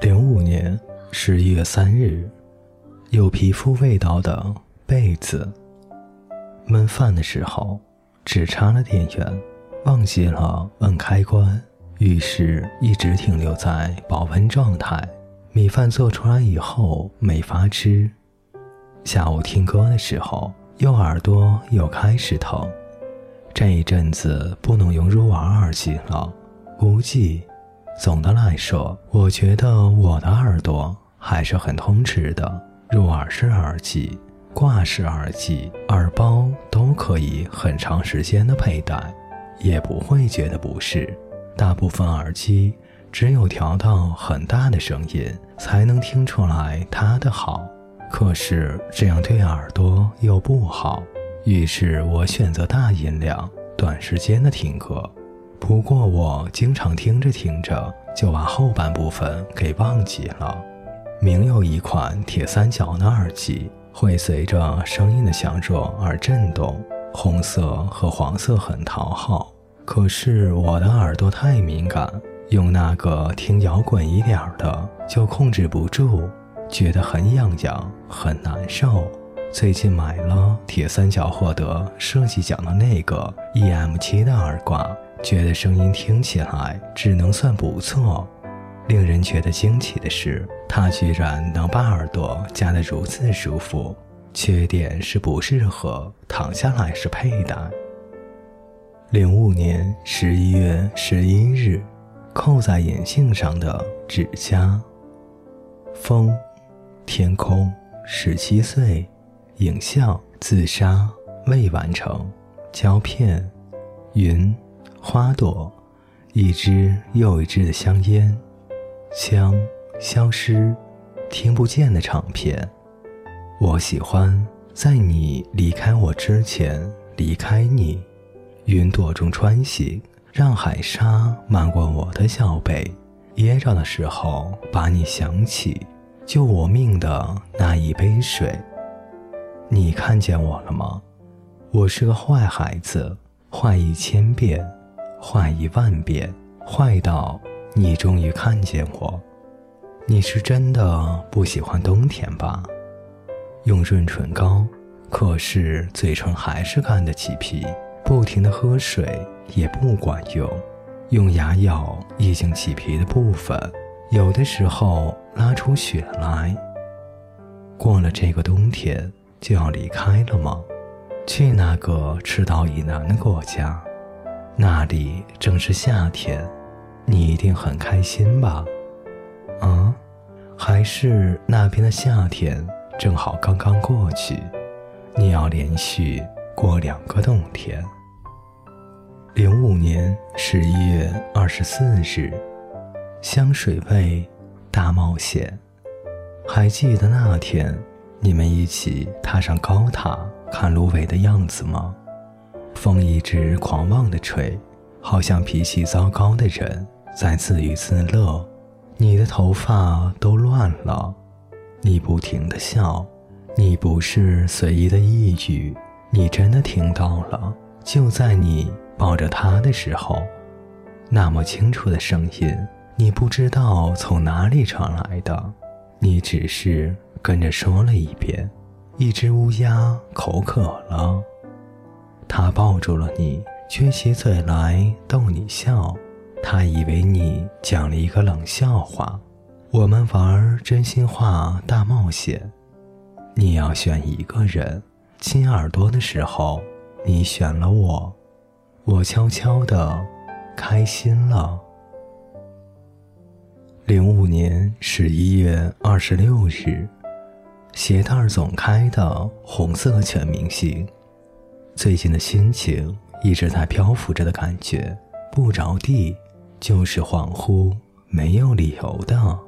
零五年十一月三日，有皮肤味道的被子。焖饭的时候，只插了电源，忘记了摁开关，于是一直停留在保温状态。米饭做出来以后没法吃。下午听歌的时候，右耳朵又开始疼。这一阵子不能用入耳耳机了，估计。总的来说，我觉得我的耳朵还是很通吃的。入耳式耳机、挂式耳机、耳包都可以很长时间的佩戴，也不会觉得不适。大部分耳机只有调到很大的声音，才能听出来它的好。可是这样对耳朵又不好，于是我选择大音量、短时间的听歌。不过我经常听着听着就把后半部分给忘记了。明有一款铁三角的耳机，会随着声音的响弱而震动，红色和黄色很讨好。可是我的耳朵太敏感，用那个听摇滚一点的就控制不住，觉得很痒痒，很难受。最近买了铁三角获得设计奖的那个 EM7 的耳挂。觉得声音听起来只能算不错，令人觉得惊奇的是，他居然能把耳朵夹得如此舒服。缺点是不适合躺下来时佩戴。零五年十一月十一日，扣在眼镜上的指甲。风，天空，十七岁，影像，自杀，未完成，胶片，云。花朵，一支又一支的香烟，枪，消失，听不见的唱片。我喜欢在你离开我之前离开你。云朵中穿行，让海沙漫过我的小背，噎着的时候把你想起，救我命的那一杯水。你看见我了吗？我是个坏孩子，坏一千遍。坏一万遍，坏到你终于看见我。你是真的不喜欢冬天吧？用润唇膏，可是嘴唇还是干得起皮。不停的喝水也不管用。用牙咬已经起皮的部分，有的时候拉出血来。过了这个冬天就要离开了吗？去那个赤道以南的国家。那里正是夏天，你一定很开心吧？啊，还是那边的夏天正好刚刚过去，你要连续过两个冬天。零五年十一月二十四日，香水味大冒险。还记得那天你们一起踏上高塔看芦苇的样子吗？风一直狂妄地吹，好像脾气糟糕的人在自娱自乐。你的头发都乱了，你不停地笑，你不是随意的一语，你真的听到了。就在你抱着他的时候，那么清楚的声音，你不知道从哪里传来的，你只是跟着说了一遍：“一只乌鸦口渴了。”他抱住了你，撅起嘴来逗你笑。他以为你讲了一个冷笑话。我们玩真心话大冒险，你要选一个人亲耳朵的时候，你选了我，我悄悄的开心了。零五年十一月二十六日，鞋带总开的红色全明星。最近的心情一直在漂浮着的感觉，不着地，就是恍惚，没有理由的，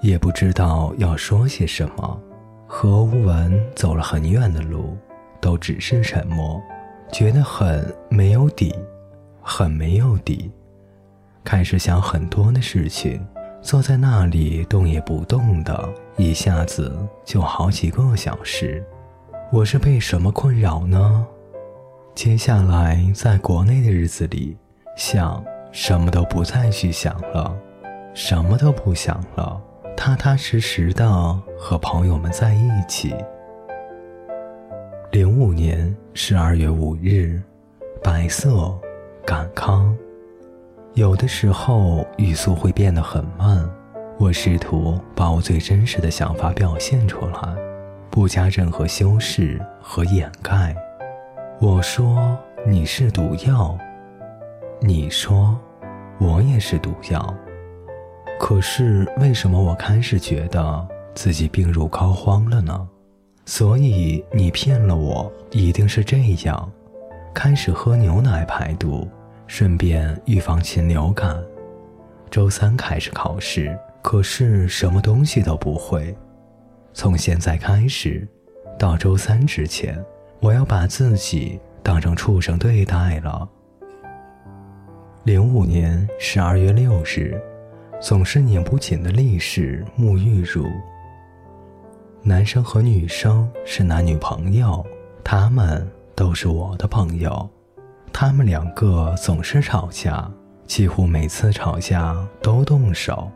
也不知道要说些什么。和吴文走了很远的路，都只是沉默，觉得很没有底，很没有底。开始想很多的事情，坐在那里动也不动的，一下子就好几个小时。我是被什么困扰呢？接下来，在国内的日子里，想什么都不再去想了，什么都不想了，踏踏实实的和朋友们在一起。零五年十二月五日，白色，感康。有的时候语速会变得很慢，我试图把我最真实的想法表现出来，不加任何修饰和掩盖。我说你是毒药，你说我也是毒药。可是为什么我开始觉得自己病入膏肓了呢？所以你骗了我，一定是这样。开始喝牛奶排毒，顺便预防禽流感。周三开始考试，可是什么东西都不会。从现在开始，到周三之前，我要把自己当成畜生对待了。零五年十二月六日。总是拧不紧的历史沐浴乳。男生和女生是男女朋友，他们都是我的朋友。他们两个总是吵架，几乎每次吵架都动手。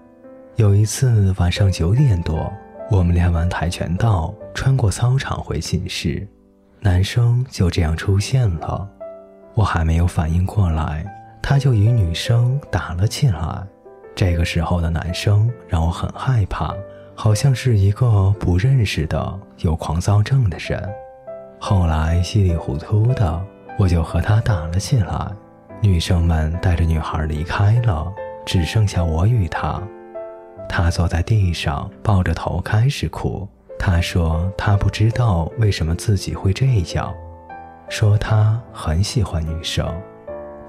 有一次晚上九点多，我们练完跆拳道，穿过操场回寝室，男生就这样出现了。我还没有反应过来，他就与女生打了起来。这个时候的男生让我很害怕，好像是一个不认识的有狂躁症的人。后来稀里糊涂的，我就和他打了起来。女生们带着女孩离开了，只剩下我与他。他坐在地上，抱着头开始哭。他说他不知道为什么自己会这样，说他很喜欢女生，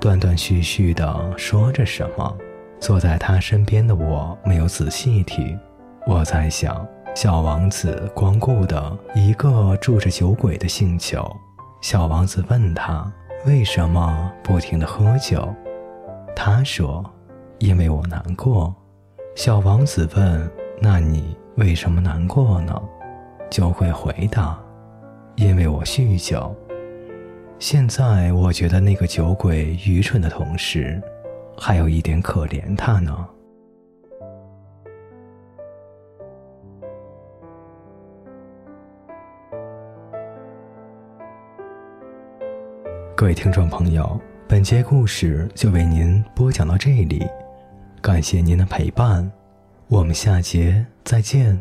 断断续续的说着什么。坐在他身边的我没有仔细听，我在想，小王子光顾的一个住着酒鬼的星球。小王子问他为什么不停的喝酒，他说：“因为我难过。”小王子问：“那你为什么难过呢？”就会回答：“因为我酗酒。”现在我觉得那个酒鬼愚蠢的同时。还有一点可怜他呢。各位听众朋友，本节故事就为您播讲到这里，感谢您的陪伴，我们下节再见。